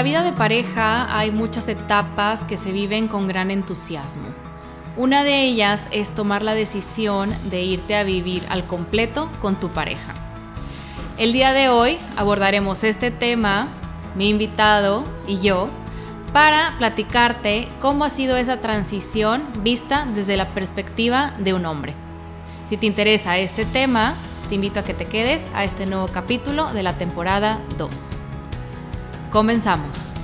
la vida de pareja hay muchas etapas que se viven con gran entusiasmo. Una de ellas es tomar la decisión de irte a vivir al completo con tu pareja. El día de hoy abordaremos este tema, mi invitado y yo, para platicarte cómo ha sido esa transición vista desde la perspectiva de un hombre. Si te interesa este tema, te invito a que te quedes a este nuevo capítulo de la temporada 2. Comenzamos.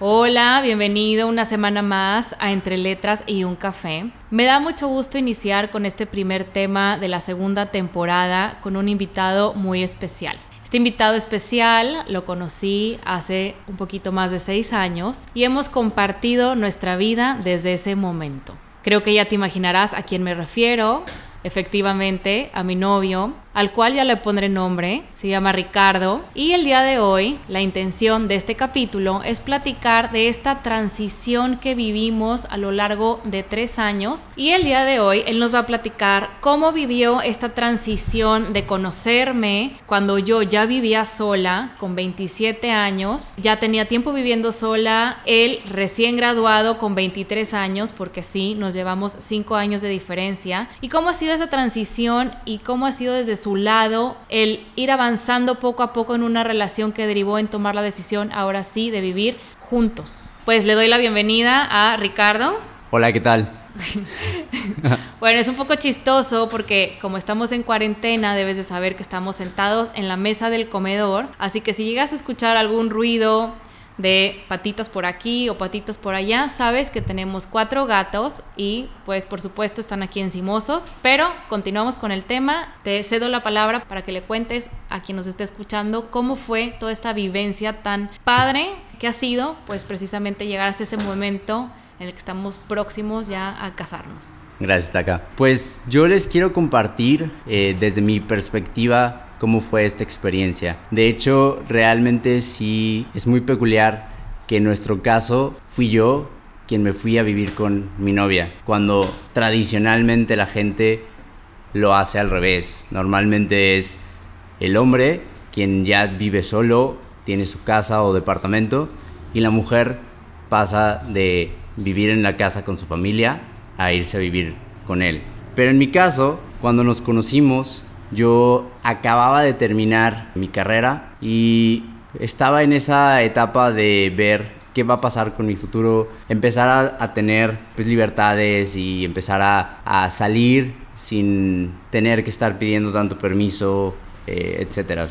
Hola, bienvenido una semana más a Entre Letras y un Café. Me da mucho gusto iniciar con este primer tema de la segunda temporada con un invitado muy especial. Este invitado especial lo conocí hace un poquito más de seis años y hemos compartido nuestra vida desde ese momento. Creo que ya te imaginarás a quién me refiero, efectivamente a mi novio, al cual ya le pondré nombre, se llama Ricardo, y el día de hoy la intención de este capítulo es platicar de esta transición que vivimos a lo largo de tres años, y el día de hoy él nos va a platicar cómo vivió esta transición de conocerme cuando yo ya vivía sola, con 27 años, ya tenía tiempo viviendo sola, él recién graduado con 23 años, porque sí, nos llevamos 5 años de diferencia, y cómo ha sido esa transición y cómo ha sido desde su lado el ir avanzando poco a poco en una relación que derivó en tomar la decisión ahora sí de vivir juntos. Pues le doy la bienvenida a Ricardo. Hola, ¿qué tal? bueno, es un poco chistoso porque como estamos en cuarentena debes de saber que estamos sentados en la mesa del comedor, así que si llegas a escuchar algún ruido, de patitas por aquí o patitas por allá, sabes que tenemos cuatro gatos y pues por supuesto están aquí encimosos, pero continuamos con el tema. Te cedo la palabra para que le cuentes a quien nos esté escuchando cómo fue toda esta vivencia tan padre que ha sido pues precisamente llegar hasta ese momento en el que estamos próximos ya a casarnos. Gracias, Flaca. Pues yo les quiero compartir eh, desde mi perspectiva cómo fue esta experiencia. De hecho, realmente sí es muy peculiar que en nuestro caso fui yo quien me fui a vivir con mi novia, cuando tradicionalmente la gente lo hace al revés. Normalmente es el hombre quien ya vive solo, tiene su casa o departamento, y la mujer pasa de vivir en la casa con su familia a irse a vivir con él. Pero en mi caso, cuando nos conocimos, yo acababa de terminar mi carrera y estaba en esa etapa de ver qué va a pasar con mi futuro, empezar a, tener pues, libertades y empezar a, salir sin tener que estar pidiendo tanto permiso, eh,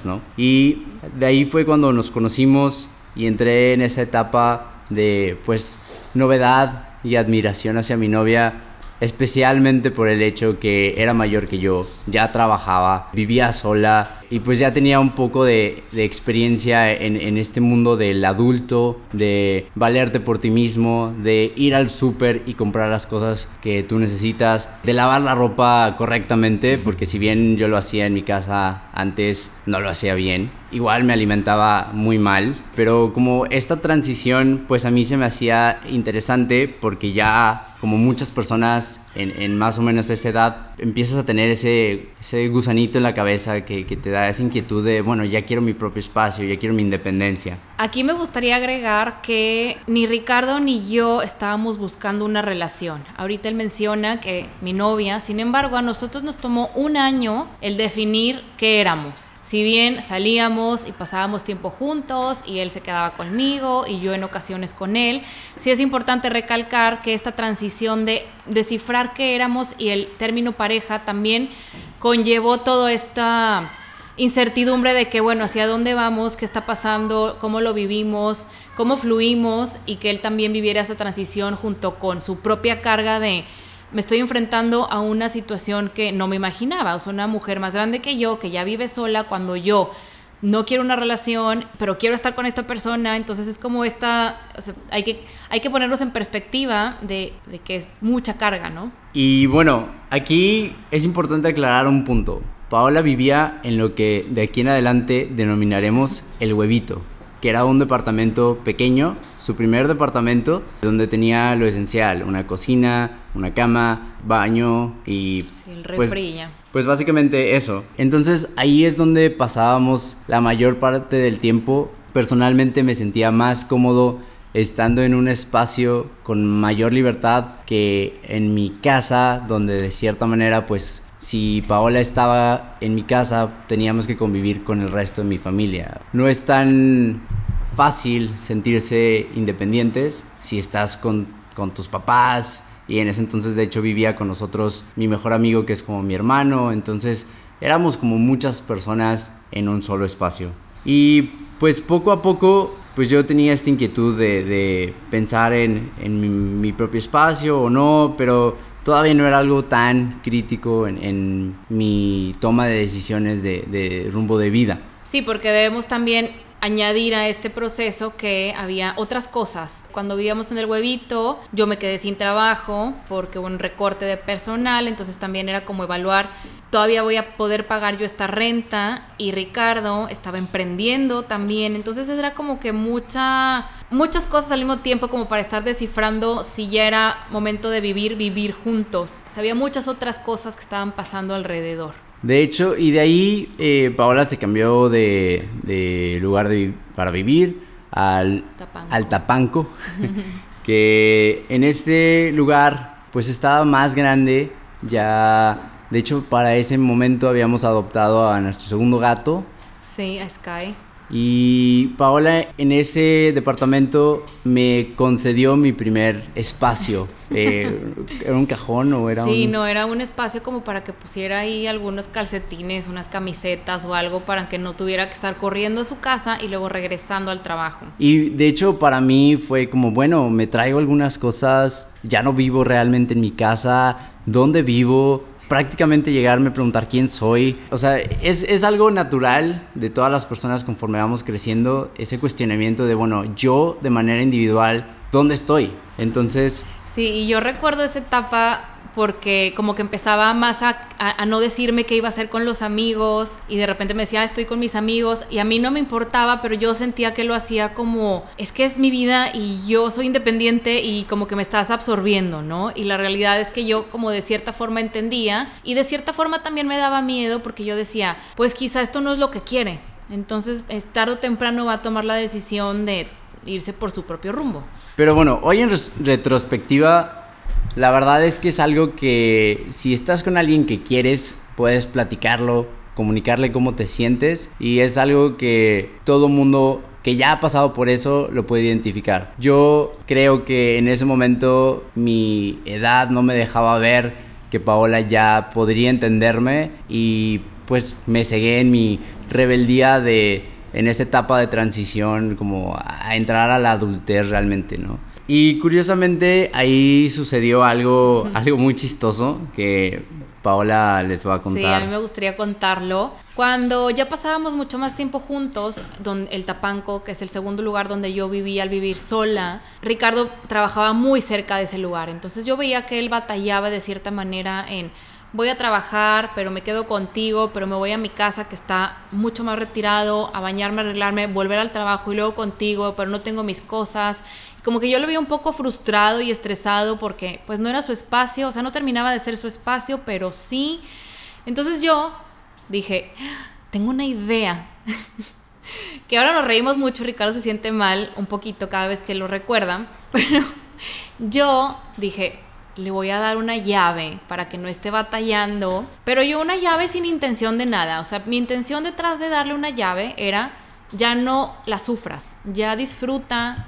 ¿no? Y de ahí fue cuando nos conocimos y entré en esa etapa de pues novedad y admiración hacia mi novia especialmente por el hecho que era mayor que yo, ya trabajaba, vivía sola y pues ya tenía un poco de, experiencia en, en, este mundo del adulto, de valerte por ti mismo, de ir al súper y comprar las cosas que tú necesitas, de lavar la ropa correctamente, porque si bien yo lo hacía en mi casa antes, no lo hacía bien. Igual me alimentaba muy mal, pero como esta transición pues a mí se me hacía interesante porque ya como muchas personas en, más o menos esa edad, empiezas a tener ese, ese gusanito en la cabeza que, que, te da esa inquietud de, bueno, ya quiero mi propio espacio, ya quiero mi independencia. Aquí me gustaría agregar que ni Ricardo ni yo estábamos buscando una relación. Ahorita él menciona que mi novia, sin embargo, a nosotros nos tomó un año el definir qué éramos si bien salíamos y pasábamos tiempo juntos y él se quedaba conmigo y yo en ocasiones con él, sí es importante recalcar que esta transición de descifrar qué éramos y el término pareja también conllevó toda esta incertidumbre de que, bueno, hacia dónde vamos, qué está pasando, cómo lo vivimos, cómo fluimos y que él también viviera esa transición junto con su propia carga de me estoy enfrentando a una situación que no me imaginaba. O sea, una mujer más grande que yo, que ya vive sola, cuando yo no quiero una relación, pero quiero estar con esta persona. Entonces es como esta, hay, que, hay que ponernos en perspectiva de, que es mucha carga, ¿no? Y bueno, aquí es importante aclarar un punto. Paola vivía en lo que de aquí en adelante denominaremos el huevito. que era un departamento pequeño, su primer departamento, donde tenía lo esencial, una cocina, una cama, baño y... Sí, el pues. Pues básicamente eso. Entonces ahí es donde pasábamos la mayor parte del tiempo. Personalmente me sentía más cómodo estando en un espacio con mayor libertad que en mi casa, donde de cierta manera pues si Paola estaba en mi casa teníamos que convivir con el resto de mi familia. No es tan fácil sentirse independientes si estás con, con tus papás y en ese entonces de hecho vivía con nosotros mi mejor amigo que es como mi hermano, entonces éramos como muchas personas en un solo espacio. Y pues poco a poco pues yo tenía esta inquietud de, pensar en, mi, propio espacio o no, pero todavía no era algo tan crítico en, mi toma de decisiones de, de rumbo de vida. Sí, porque debemos también añadir a este proceso que había otras cosas. Cuando vivíamos en el huevito, yo me quedé sin trabajo porque hubo un recorte de personal, entonces también era como evaluar, todavía voy a poder pagar yo esta renta y Ricardo estaba emprendiendo también, entonces era como que mucha, muchas cosas al mismo tiempo como para estar descifrando si ya era momento de vivir, vivir juntos. O había muchas otras cosas que estaban pasando alrededor. De hecho, y de ahí eh, Paola se cambió de, lugar para vivir al Tapanco, al Tapanco que en este lugar pues estaba más grande, ya, de hecho para ese momento habíamos adoptado a nuestro segundo gato. Sí, a Sky. Y Paola en ese departamento me concedió mi primer espacio. Eh, ¿Era un cajón o era sí, un...? no, era un espacio como para que pusiera ahí algunos calcetines, unas camisetas o algo para que no tuviera que estar corriendo a su casa y luego regresando al trabajo. Y de hecho para mí fue como, bueno, me traigo algunas cosas, ya no vivo realmente en mi casa, ¿dónde vivo? Prácticamente llegarme a preguntar quién soy. O sea, es, es, algo natural de todas las personas conforme vamos creciendo, ese cuestionamiento de, bueno, yo de manera individual, ¿dónde estoy? Entonces... Sí, y yo recuerdo esa etapa porque como que empezaba más a, no decirme qué iba a hacer con los amigos y de repente me decía, ah, estoy con mis amigos y a mí no me importaba, pero yo sentía que lo hacía como, es que es mi vida y yo soy independiente y como que me estás absorbiendo, ¿no? Y la realidad es que yo como de cierta forma entendía y de cierta forma también me daba miedo porque yo decía, pues quizá esto no es lo que quiere. Entonces, tarde o temprano va a tomar la decisión de irse por su propio rumbo. Pero bueno, hoy en retrospectiva la verdad es que es algo que si estás con alguien que quieres, puedes platicarlo, comunicarle cómo te sientes y es algo que todo mundo que ya ha pasado por eso lo puede identificar. Yo creo que en ese momento mi edad no me dejaba ver que Paola ya podría entenderme y pues me cegué en mi rebeldía de en esa etapa de transición como a entrar a la adultez realmente, ¿no? Y curiosamente ahí sucedió algo, algo muy chistoso que Paola les va a contar. Sí, a mí me gustaría contarlo. Cuando ya pasábamos mucho más tiempo juntos, donde el Tapanco, que es el segundo lugar donde yo vivía al vivir sola, Ricardo trabajaba muy cerca de ese lugar. Entonces yo veía que él batallaba de cierta manera en voy a trabajar, pero me quedo contigo, pero me voy a mi casa que está mucho más retirado, a bañarme, arreglarme, volver al trabajo y luego contigo, pero no tengo mis cosas como que yo lo veía un poco frustrado y estresado porque pues no era su espacio, o sea, no terminaba de ser su espacio, pero sí. Entonces yo dije, tengo una idea. que ahora nos reímos mucho, Ricardo se siente mal un poquito cada vez que lo recuerda, pero yo dije, le voy a dar una llave para que no esté batallando, pero yo una llave sin intención de nada, o sea, mi intención detrás de darle una llave era ya no la sufras, ya disfruta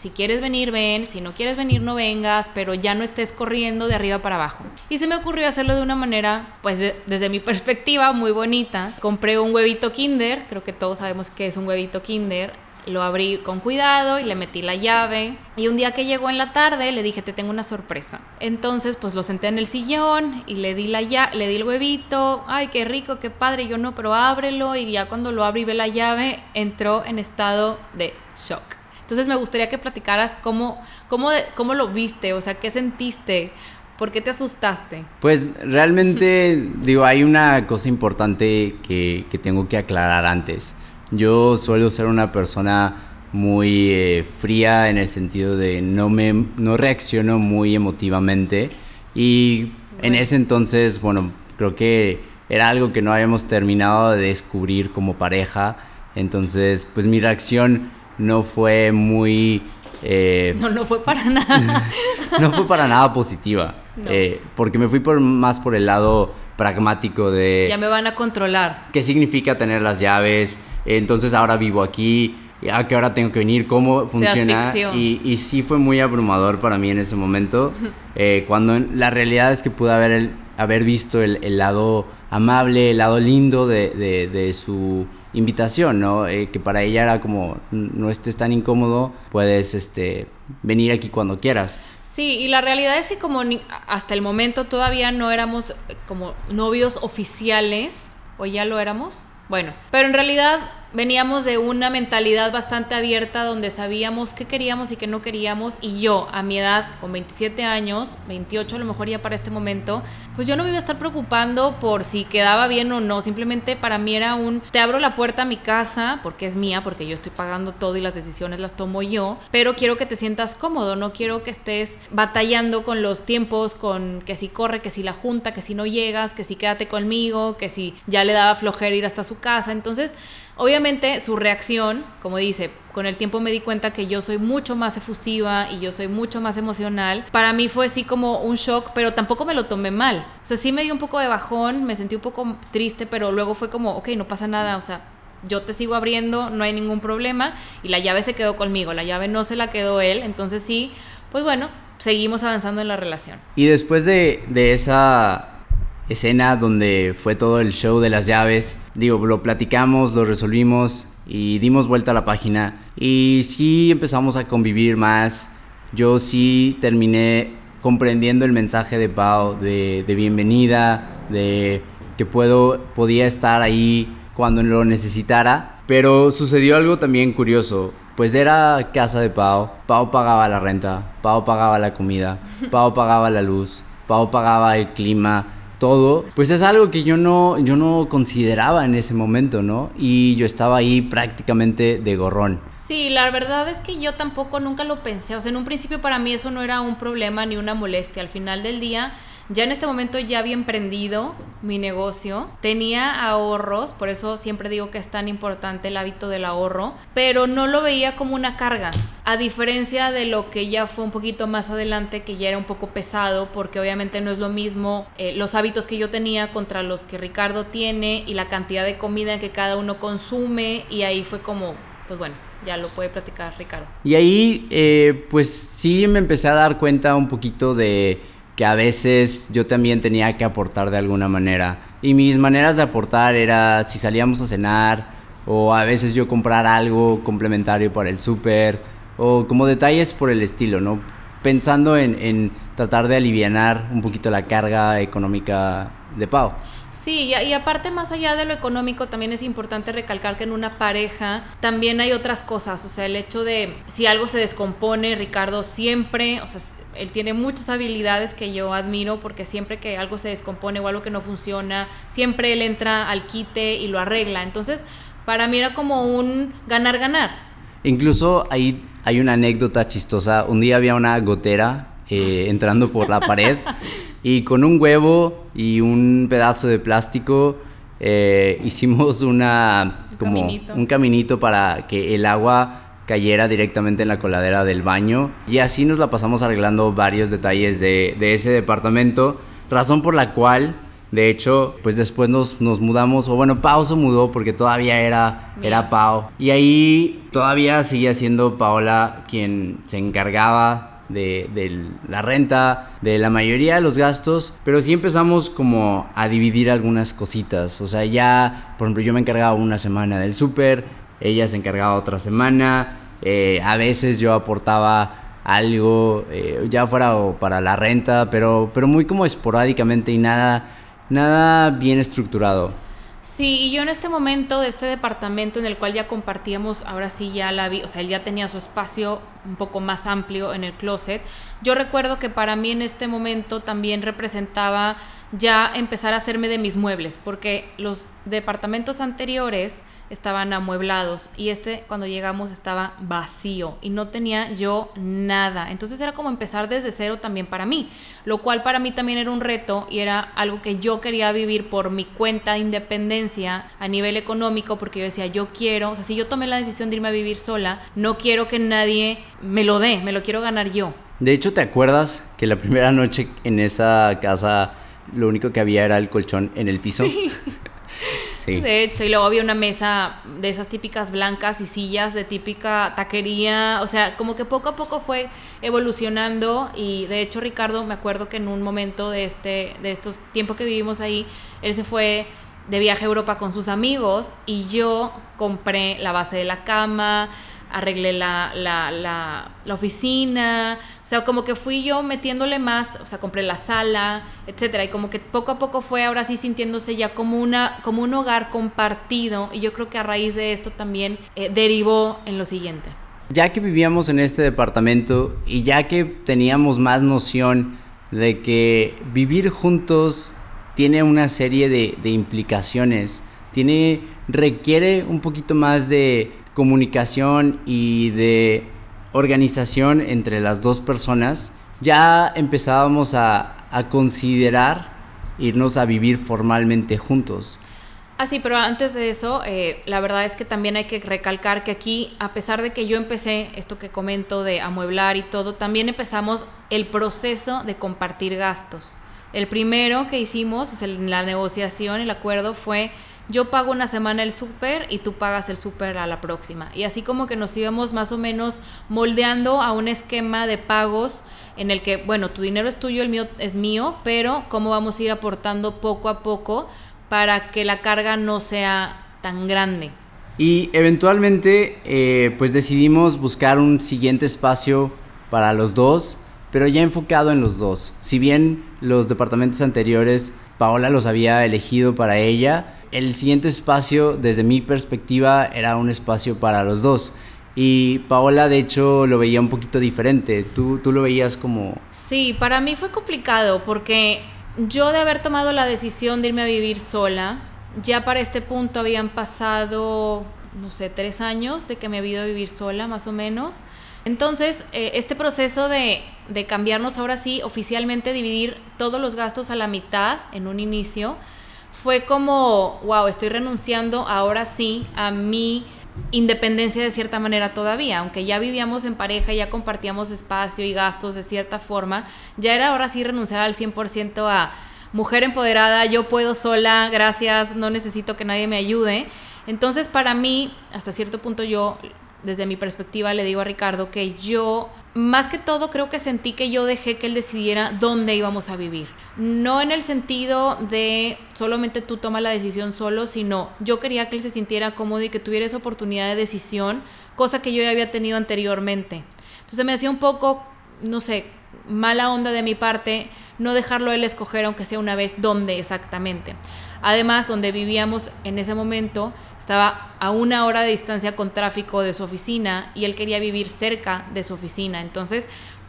si quieres venir, ven, si no quieres venir, no vengas, pero ya no estés corriendo de arriba para abajo. Y se me ocurrió hacerlo de una manera, pues desde mi perspectiva, muy bonita. Compré un huevito Kinder, creo que todos sabemos que es un huevito Kinder. Lo abrí con cuidado y le metí la llave. Y un día que llegó en la tarde le dije, te tengo una sorpresa. Entonces, pues lo senté en el sillón y le di, la ya le di el huevito. Ay, qué rico, qué padre. yo no, pero ábrelo. Y ya cuando lo abrí ve la llave, entró en estado de shock. Entonces me gustaría que platicaras cómo, cómo, cómo lo viste, o sea, qué sentiste, por qué te asustaste. Pues realmente, digo, hay una cosa importante que, que tengo que aclarar antes. Yo suelo ser una persona muy eh, fría en el sentido de no me no reacciono muy emotivamente y en ese entonces, bueno, creo que era algo que no habíamos terminado de descubrir como pareja, entonces pues mi reacción no fue muy... Eh, no, no fue para nada. no fue para nada positiva, eh, porque me fui por, más por el lado pragmático de... Ya me van a controlar. ¿Qué significa tener las llaves? Entonces ahora vivo aquí, a qué hora tengo que venir, cómo funciona. Y, y, sí fue muy abrumador para mí en ese momento, eh, cuando la realidad es que pude haber, el, haber visto el, el, lado amable, el lado lindo de, de, de su invitación, ¿no? Eh, que para ella era como, no estés tan incómodo, puedes este, venir aquí cuando quieras. Sí, y la realidad es que como hasta el momento todavía no éramos eh, como novios oficiales, o ya lo éramos, bueno, pero en realidad veníamos de una mentalidad bastante abierta donde sabíamos qué queríamos y qué no queríamos. Y yo a mi edad con 27 años, 28 a lo mejor ya para este momento, pues yo no me iba a estar preocupando por si quedaba bien o no, simplemente para mí era un te abro la puerta a mi casa porque es mía, porque yo estoy pagando todo y las decisiones las tomo yo, pero quiero que te sientas cómodo, no quiero que estés batallando con los tiempos, con que si corre, que si la junta, que si no llegas, que si quédate conmigo, que si ya le daba flojera ir hasta su casa, entonces Obviamente su reacción, como dice, con el tiempo me di cuenta que yo soy mucho más efusiva y yo soy mucho más emocional. Para mí fue así como un shock, pero tampoco me lo tomé mal. O sea, sí me dio un poco de bajón, me sentí un poco triste, pero luego fue como, ok, no pasa nada, o sea, yo te sigo abriendo, no hay ningún problema. Y la llave se quedó conmigo, la llave no se la quedó él. Entonces sí, pues bueno, seguimos avanzando en la relación. Y después de, de esa escena donde fue todo el show de las llaves. Digo, lo platicamos, lo resolvimos y dimos vuelta a la página. Y sí empezamos a convivir más. Yo sí terminé comprendiendo el mensaje de Pau de, de bienvenida, de que puedo, podía estar ahí cuando lo necesitara. Pero sucedió algo también curioso. Pues era casa de Pau. Pau pagaba la renta, Pau pagaba la comida, Pau pagaba la luz, Pau pagaba el clima, todo, pues es algo que yo no, yo no consideraba en ese momento, ¿no? Y yo estaba ahí prácticamente de gorrón. Sí, la verdad es que yo tampoco nunca lo pensé. O sea, en un principio para mí eso no era un problema ni una molestia. Al final del día ya en este momento ya había emprendido mi negocio, tenía ahorros, por eso siempre digo que es tan importante el hábito del ahorro, pero no lo veía como una carga, a diferencia de lo que ya fue un poquito más adelante, que ya era un poco pesado, porque obviamente no es lo mismo eh, los hábitos que yo tenía contra los que Ricardo tiene y la cantidad de comida que cada uno consume, y ahí fue como, pues bueno, ya lo puede platicar Ricardo. Y ahí, eh, pues sí me empecé a dar cuenta un poquito de que a veces yo también tenía que aportar de alguna manera. Y mis maneras de aportar era si salíamos a cenar o a veces yo comprar algo complementario para el súper o como detalles por el estilo, ¿no? Pensando en, en tratar de aliviar un poquito la carga económica de Pau. Sí, y, aparte más allá de lo económico, también es importante recalcar que en una pareja también hay otras cosas, o sea, el hecho de si algo se descompone, Ricardo siempre, o sea, él tiene muchas habilidades que yo admiro porque siempre que algo se descompone o algo que no funciona, siempre él entra al quite y lo arregla. Entonces, para mí era como un ganar-ganar. Incluso ahí hay una anécdota chistosa. Un día había una gotera eh, entrando por la pared y con un huevo y un pedazo de plástico eh, hicimos una como un caminito para que el agua cayera directamente en la coladera del baño. Y así nos la pasamos arreglando varios detalles de, ese departamento. Razón por la cual, de hecho, pues después nos, nos mudamos, o bueno, Pau se mudó porque todavía era, era Pau. Y ahí todavía seguía siendo Paola quien se encargaba de, de, la renta, de la mayoría de los gastos, pero sí empezamos como a dividir algunas cositas. O sea, ya, por ejemplo, yo me encargaba una semana del súper, ella se encargaba otra semana, eh, a veces yo aportaba algo, eh, ya fuera para la renta, pero, pero muy como esporádicamente y nada, nada bien estructurado. Sí, y yo en este momento de este departamento en el cual ya compartíamos, ahora sí ya la vi, o sea, él ya tenía su espacio un poco más amplio en el closet. Yo recuerdo que para mí en este momento también representaba ya empezar a hacerme de mis muebles, porque los departamentos anteriores estaban amueblados y este cuando llegamos estaba vacío y no tenía yo nada. Entonces era como empezar desde cero también para mí, lo cual para mí también era un reto y era algo que yo quería vivir por mi cuenta de independencia a nivel económico porque yo decía, yo quiero, o sea, si yo tomé la decisión de irme a vivir sola, no quiero que nadie me lo dé, me lo quiero ganar yo. De hecho, ¿te acuerdas que la primera noche en esa casa lo único que había era el colchón en el piso? Sí. De hecho, y luego había una mesa de esas típicas blancas y sillas de típica taquería. O sea, como que poco a poco fue evolucionando. Y de hecho, Ricardo, me acuerdo que en un momento de este, de estos tiempos que vivimos ahí, él se fue de viaje a Europa con sus amigos y yo compré la base de la cama, arreglé la, la, la, la, oficina, sea, como que fui yo metiéndole más, o sea, compré la sala, etcétera, y como que poco a poco fue ahora sí sintiéndose ya como, una, como un hogar compartido, y yo creo que a raíz de esto también eh, derivó en lo siguiente. Ya que vivíamos en este departamento y ya que teníamos más noción de que vivir juntos tiene una serie de, de implicaciones, tiene, requiere un poquito más de comunicación y de organización entre las dos personas, ya empezábamos a, considerar irnos a vivir formalmente juntos. Ah, sí, pero antes de eso, eh, la verdad es que también hay que recalcar que aquí, a pesar de que yo empecé esto que comento de amueblar y todo, también empezamos el proceso de compartir gastos. El primero que hicimos, es la negociación, el acuerdo fue yo pago una semana el súper y tú pagas el súper a la próxima. Y así como que nos íbamos más o menos moldeando a un esquema de pagos en el que, bueno, tu dinero es tuyo, el mío es mío, pero cómo vamos a ir aportando poco a poco para que la carga no sea tan grande. Y eventualmente, eh, pues decidimos buscar un siguiente espacio para los dos, pero ya enfocado en los dos. Si bien los departamentos anteriores, Paola los había elegido para ella, el siguiente espacio, desde mi perspectiva, era un espacio para los dos. Y Paola, de hecho, lo veía un poquito diferente. ¿Tú, tú lo veías como...? Sí, para mí fue complicado porque yo de haber tomado la decisión de irme a vivir sola, ya para este punto habían pasado, no sé, tres años de que me había ido a vivir sola, más o menos. Entonces, eh, este proceso de, de cambiarnos ahora sí, oficialmente dividir todos los gastos a la mitad en un inicio, fue como, wow, estoy renunciando ahora sí a mi independencia de cierta manera todavía, aunque ya vivíamos en pareja, ya compartíamos espacio y gastos de cierta forma, ya era ahora sí renunciar al 100% a mujer empoderada, yo puedo sola, gracias, no necesito que nadie me ayude. Entonces para mí, hasta cierto punto yo, desde mi perspectiva, le digo a Ricardo que yo, más que todo, creo que sentí que yo dejé que él decidiera dónde íbamos a vivir no en el sentido de solamente tú tomas la decisión solo, sino yo quería que él se sintiera cómodo y que tuviera esa oportunidad de decisión, cosa que yo ya había tenido anteriormente. Entonces me hacía un poco, no sé, mala onda de mi parte no dejarlo él escoger, aunque sea una vez, dónde exactamente. Además, donde vivíamos en ese momento estaba a una hora de distancia con tráfico de su oficina y él quería vivir cerca de su oficina. Entonces,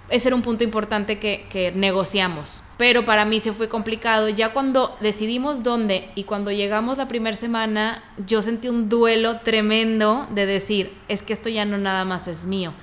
ese era un punto importante que, que negociamos pero para mí se fue complicado. Ya cuando decidimos dónde y cuando llegamos la primera semana, yo sentí un duelo tremendo de decir, es que esto ya no nada más es mío.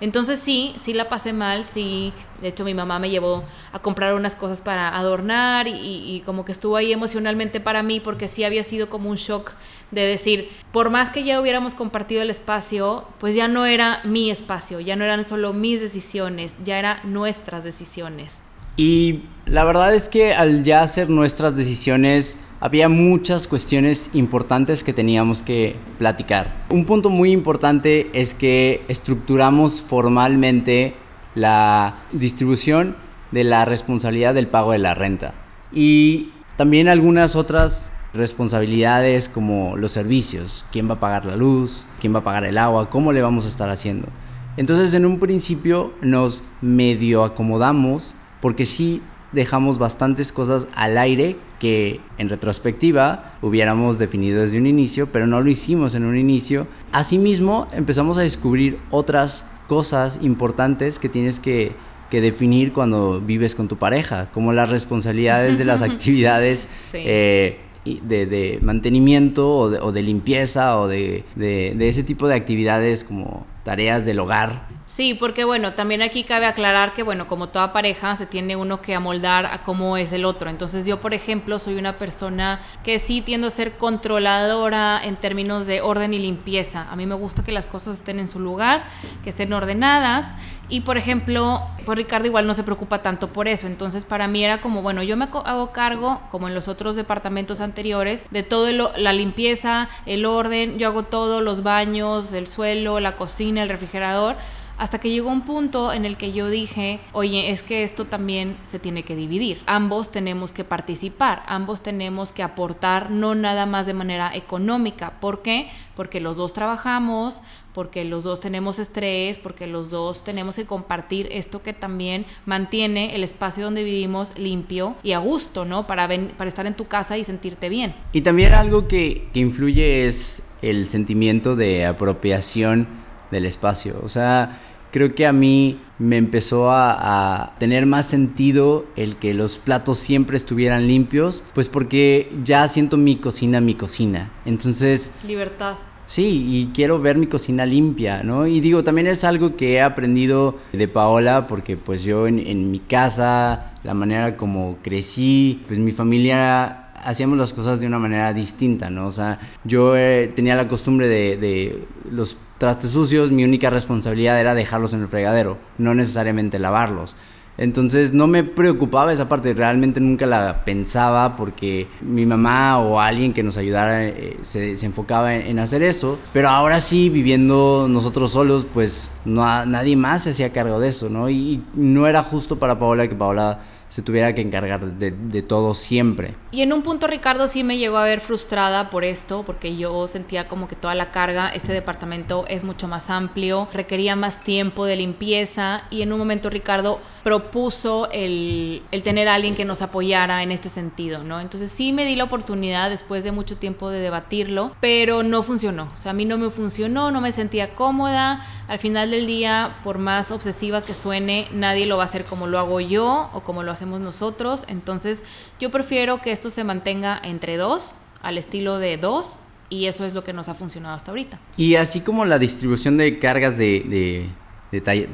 Entonces sí, sí la pasé mal, sí, de hecho mi mamá me llevó a comprar unas cosas para adornar y, como que estuvo ahí emocionalmente para mí porque sí había sido como un shock de decir, por más que ya hubiéramos compartido el espacio, pues ya no era mi espacio, ya no eran solo mis decisiones, ya eran nuestras decisiones. Y la verdad es que al ya hacer nuestras decisiones había muchas cuestiones importantes que teníamos que platicar. Un punto muy importante es que estructuramos formalmente la distribución de la responsabilidad del pago de la renta. Y también algunas otras responsabilidades como los servicios, quién va a pagar la luz, quién va a pagar el agua, cómo le vamos a estar haciendo. Entonces en un principio nos medio acomodamos porque sí dejamos bastantes cosas al aire que en retrospectiva hubiéramos definido desde un inicio, pero no lo hicimos en un inicio. Asimismo, empezamos a descubrir otras cosas importantes que tienes que, definir cuando vives con tu pareja, como las responsabilidades de las actividades eh, de, mantenimiento o de, limpieza o de, de ese tipo de actividades como tareas del hogar Sí, porque bueno, también aquí cabe aclarar que bueno, como toda pareja se tiene uno que amoldar a cómo es el otro. Entonces yo, por ejemplo, soy una persona que sí tiendo a ser controladora en términos de orden y limpieza. A mí me gusta que las cosas estén en su lugar, que estén ordenadas. Y por ejemplo, pues Ricardo igual no se preocupa tanto por eso. Entonces para mí era como, bueno, yo me hago cargo, como en los otros departamentos anteriores, de todo la limpieza, el orden, yo hago todo, los baños, el suelo, la cocina, el refrigerador hasta que llegó un punto en el que yo dije, oye, es que esto también se tiene que dividir. Ambos tenemos que participar, ambos tenemos que aportar, no nada más de manera económica. ¿Por qué? Porque los dos trabajamos, porque los dos tenemos estrés, porque los dos tenemos que compartir esto que también mantiene el espacio donde vivimos limpio y a gusto, ¿no? Para, para estar en tu casa y sentirte bien. Y también algo que, que influye es el sentimiento de apropiación del espacio. O sea, creo que a mí me empezó a, tener más sentido el que los platos siempre estuvieran limpios, pues porque ya siento mi cocina, mi cocina. Entonces... Libertad. Sí, y quiero ver mi cocina limpia, ¿no? Y digo, también es algo que he aprendido de Paola, porque pues yo en, mi casa, la manera como crecí, pues mi familia hacíamos las cosas de una manera distinta, ¿no? O sea, yo eh, tenía la costumbre de, de los trastes sucios, mi única responsabilidad era dejarlos en el fregadero, no necesariamente lavarlos. Entonces no me preocupaba esa parte, realmente nunca la pensaba porque mi mamá o alguien que nos ayudara eh, se, enfocaba en, hacer eso. Pero ahora sí, viviendo nosotros solos, pues no, nadie más se hacía cargo de eso, ¿no? y no era justo para Paola que Paola se tuviera que encargar de, todo siempre. Y en un punto Ricardo sí me llegó a ver frustrada por esto, porque yo sentía como que toda la carga, este departamento es mucho más amplio, requería más tiempo de limpieza y en un momento Ricardo propuso el, el tener a alguien que nos apoyara en este sentido, ¿no? Entonces sí me di la oportunidad después de mucho tiempo de debatirlo, pero no funcionó, o sea, a mí no me funcionó, no me sentía cómoda, al final del día, por más obsesiva que suene, nadie lo va a hacer como lo hago yo o como lo hacemos nosotros. Entonces, yo prefiero que esto se mantenga entre dos, al estilo de dos, y eso es lo que nos ha funcionado hasta ahorita. Y así como la distribución de cargas de,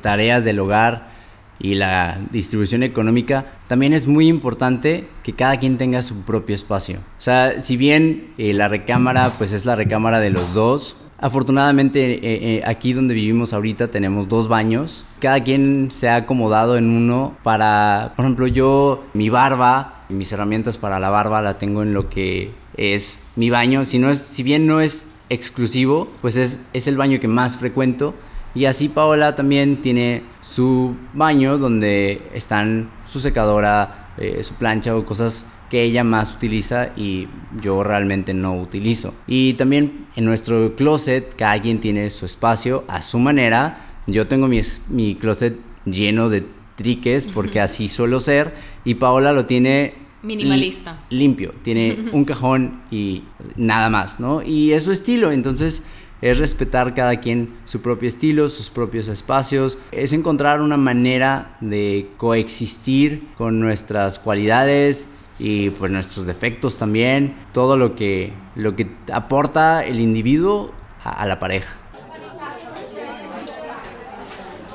tareas del hogar y la distribución económica, también es muy importante que cada quien tenga su propio espacio. O sea, si bien eh, la recámara pues es la recámara de los dos, Afortunadamente eh, eh, aquí donde vivimos ahorita tenemos dos baños. Cada quien se ha acomodado en uno para, por ejemplo, yo mi barba, mis herramientas para la barba la tengo en lo que es mi baño. Si, no es, si bien no es exclusivo, pues es, es el baño que más frecuento. Y así Paola también tiene su baño donde están su secadora, eh, su plancha o cosas que ella más utiliza y yo realmente no utilizo. Y también en nuestro closet cada quien tiene su espacio a su manera. Yo tengo mi, mi closet lleno de triques porque así suelo ser y Paola lo tiene minimalista. limpio, tiene un cajón y nada más, ¿no? Y es su estilo, entonces es respetar cada quien su propio estilo, sus propios espacios, es encontrar una manera de coexistir con nuestras cualidades, y pues nuestros defectos también, todo lo que, lo que aporta el individuo a, la pareja.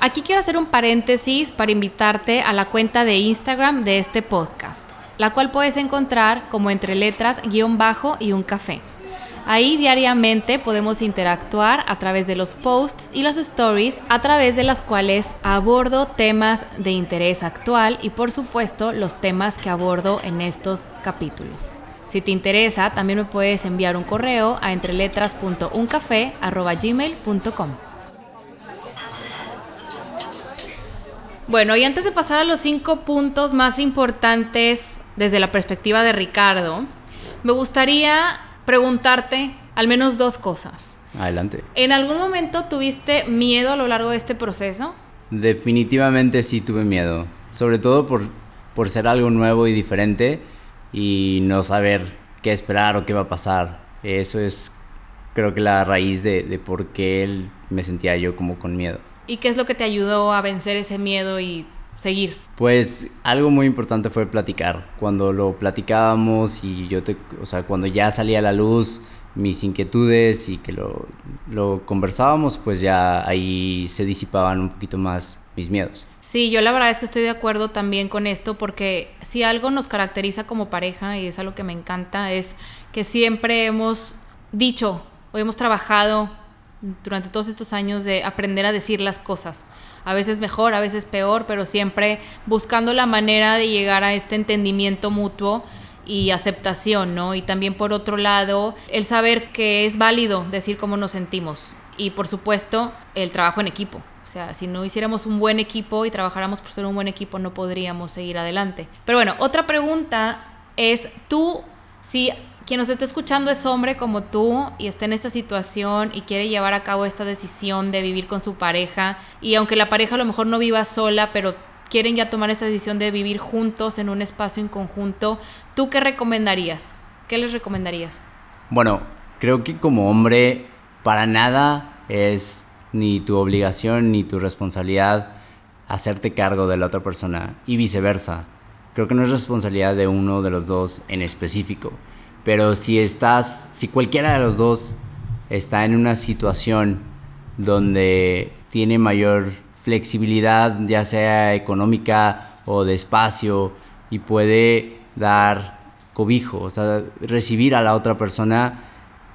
Aquí quiero hacer un paréntesis para invitarte a la cuenta de Instagram de este podcast, la cual puedes encontrar como entre letras guion bajo y un café. Ahí diariamente podemos interactuar a través de los posts y las stories, a través de las cuales abordo temas de interés actual y por supuesto los temas que abordo en estos capítulos. Si te interesa, también me puedes enviar un correo a entreletras.uncafé.gmail.com Bueno, y antes de pasar a los cinco puntos más importantes desde la perspectiva de Ricardo, me gustaría preguntarte al menos dos cosas. Adelante. ¿En algún momento tuviste miedo a lo largo de este proceso? Definitivamente sí tuve miedo, sobre todo por, por ser algo nuevo y diferente y no saber qué esperar o qué va a pasar. Eso es creo que la raíz de, de por qué me sentía yo como con miedo. ¿Y qué es lo que te ayudó a vencer ese miedo y seguir? Pues algo muy importante fue platicar. Cuando lo platicábamos y yo te, o sea, cuando ya salía a la luz mis inquietudes y que lo, lo conversábamos, pues ya ahí se disipaban un poquito más mis miedos. Sí, yo la verdad es que estoy de acuerdo también con esto porque si algo nos caracteriza como pareja y es algo que me encanta es que siempre hemos dicho o hemos trabajado durante todos estos años de aprender a decir las cosas. A veces mejor, a veces peor, pero siempre buscando la manera de llegar a este entendimiento mutuo y aceptación, ¿no? Y también por otro lado, el saber que es válido decir cómo nos sentimos. Y por supuesto, el trabajo en equipo. O sea, si no hiciéramos un buen equipo y trabajáramos por ser un buen equipo, no podríamos seguir adelante. Pero bueno, otra pregunta es, tú, si quien nos está escuchando es hombre como tú y está en esta situación y quiere llevar a cabo esta decisión de vivir con su pareja, y aunque la pareja a lo mejor no viva sola, pero quieren ya tomar esa decisión de vivir juntos en un espacio en conjunto, ¿tú qué recomendarías? ¿Qué les recomendarías? Bueno, creo que como hombre, para nada es ni tu obligación ni tu responsabilidad hacerte cargo de la otra persona y viceversa. Creo que no es responsabilidad de uno de los dos en específico. Pero si estás, si cualquiera de los dos está en una situación donde tiene mayor flexibilidad, ya sea económica o de espacio, y puede dar cobijo, o sea, recibir a la otra persona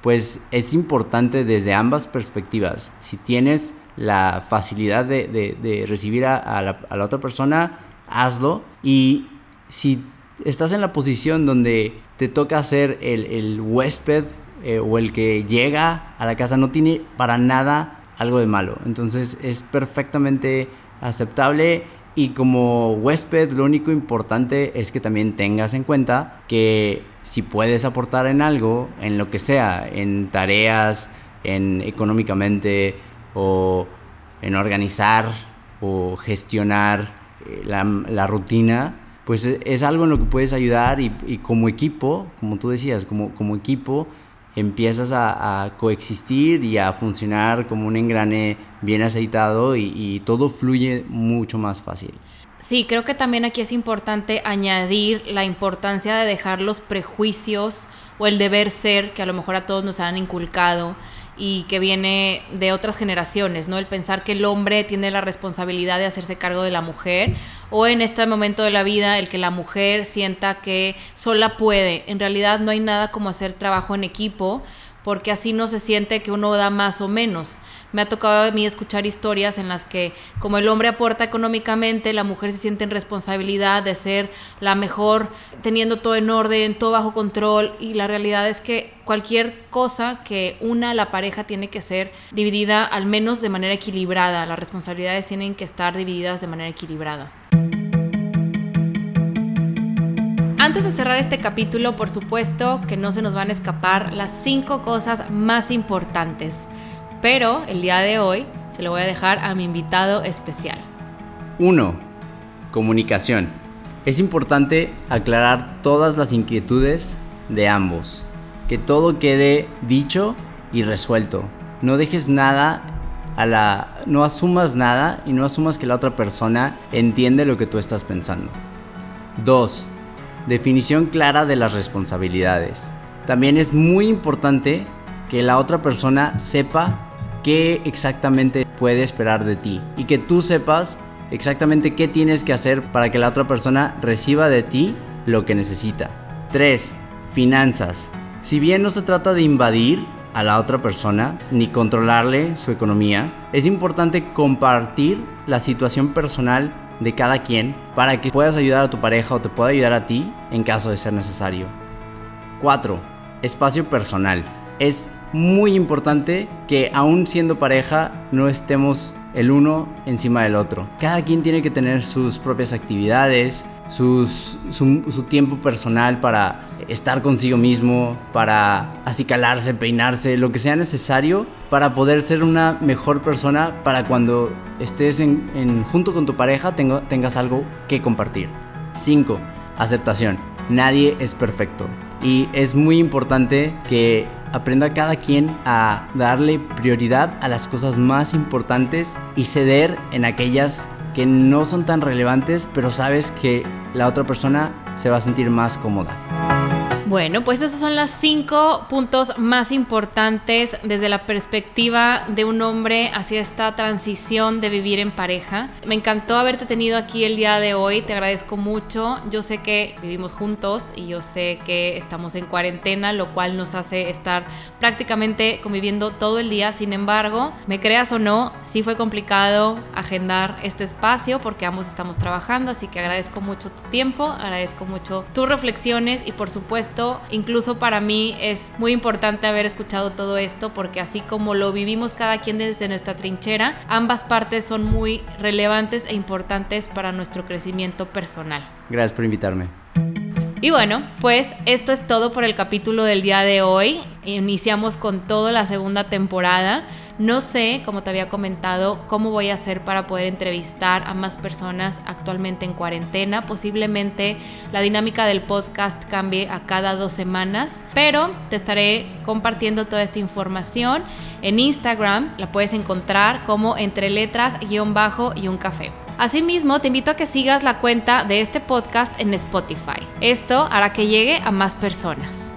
pues es importante desde ambas perspectivas. Si tienes la facilidad de, recibir a, la, otra persona, hazlo. Y si estás en la posición donde te toca ser el, huésped eh, o el que llega a la casa, no tiene para nada algo de malo. Entonces es perfectamente aceptable y como huésped lo único importante es que también tengas en cuenta que si puedes aportar en algo, en lo que sea, en tareas, en económicamente o en organizar o gestionar eh, la, rutina, pues es, algo en lo que puedes ayudar y, como equipo, como tú decías, como, como equipo empiezas a, coexistir y a funcionar como un engrane bien aceitado y, todo fluye mucho más fácil. Sí, creo que también aquí es importante añadir la importancia de dejar los prejuicios o el deber ser que a lo mejor a todos nos han inculcado y que viene de otras generaciones, ¿no? El pensar que el hombre tiene la responsabilidad de hacerse cargo de la mujer o en este momento de la vida el que la mujer sienta que sola puede. En realidad no hay nada como hacer trabajo en equipo porque así no se siente que uno da más o menos. Me ha tocado a mí escuchar historias en las que como el hombre aporta económicamente, la mujer se siente en responsabilidad de ser la mejor, teniendo todo en orden, todo bajo control y la realidad es que cualquier cosa que una la pareja tiene que ser dividida al menos de manera equilibrada, las responsabilidades tienen que estar divididas de manera equilibrada. Antes de cerrar este capítulo, por supuesto que no se nos van a escapar las cinco cosas más importantes. Pero el día de hoy se lo voy a dejar a mi invitado especial. 1. Comunicación. Es importante aclarar todas las inquietudes de ambos. Que todo quede dicho y resuelto. No dejes nada a la... No asumas nada y no asumas que la otra persona entiende lo que tú estás pensando. 2 Definición clara de las responsabilidades. También es muy importante que la otra persona sepa qué exactamente puede esperar de ti y que tú sepas exactamente qué tienes que hacer para que la otra persona reciba de ti lo que necesita. 3. Finanzas. Si bien no se trata de invadir a la otra persona ni controlarle su economía, es importante compartir la situación personal de cada quien para que puedas ayudar a tu pareja o te pueda ayudar a ti en caso de ser necesario. 4. Espacio personal. Es muy importante que aún siendo pareja no estemos el uno encima del otro. Cada quien tiene que tener sus propias actividades, su, su, tiempo personal para estar consigo mismo, para acicalarse, peinarse, lo que sea necesario para poder ser una mejor persona para cuando estés en, junto con tu pareja tengo, tengas algo que compartir. 5. Aceptación. Nadie es perfecto. Y es muy importante que aprenda cada quien a darle prioridad a las cosas más importantes y ceder en aquellas que no son tan relevantes, pero sabes que la otra persona se va a sentir más cómoda. Bueno, pues esos son los cinco puntos más importantes desde la perspectiva de un hombre hacia esta transición de vivir en pareja. Me encantó haberte tenido aquí el día de hoy, te agradezco mucho. Yo sé que vivimos juntos y yo sé que estamos en cuarentena, lo cual nos hace estar prácticamente conviviendo todo el día. Sin embargo, me creas o no, sí fue complicado agendar este espacio porque ambos estamos trabajando, así que agradezco mucho tu tiempo, agradezco mucho tus reflexiones y por supuesto incluso para mí es muy importante haber escuchado todo esto porque así como lo vivimos cada quien desde nuestra trinchera, ambas partes son muy relevantes e importantes para nuestro crecimiento personal. Gracias por invitarme. Y bueno, pues esto es todo por el capítulo del día de hoy. Iniciamos con toda la segunda temporada. No sé, como te había comentado, cómo voy a hacer para poder entrevistar a más personas actualmente en cuarentena. Posiblemente la dinámica del podcast cambie a cada dos semanas, pero te estaré compartiendo toda esta información en Instagram. La puedes encontrar como entre letras, guion bajo y un café. Asimismo, te invito a que sigas la cuenta de este podcast en Spotify. Esto hará que llegue a más personas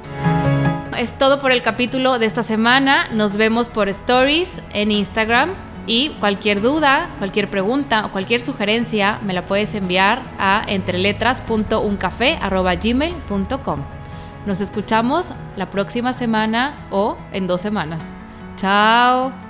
es todo por el capítulo de esta semana. Nos vemos por stories en Instagram. Y cualquier duda, cualquier pregunta o cualquier sugerencia me la puedes enviar a entreletras.uncafé.gmail.com. Nos escuchamos la próxima semana o en dos semanas. Chao.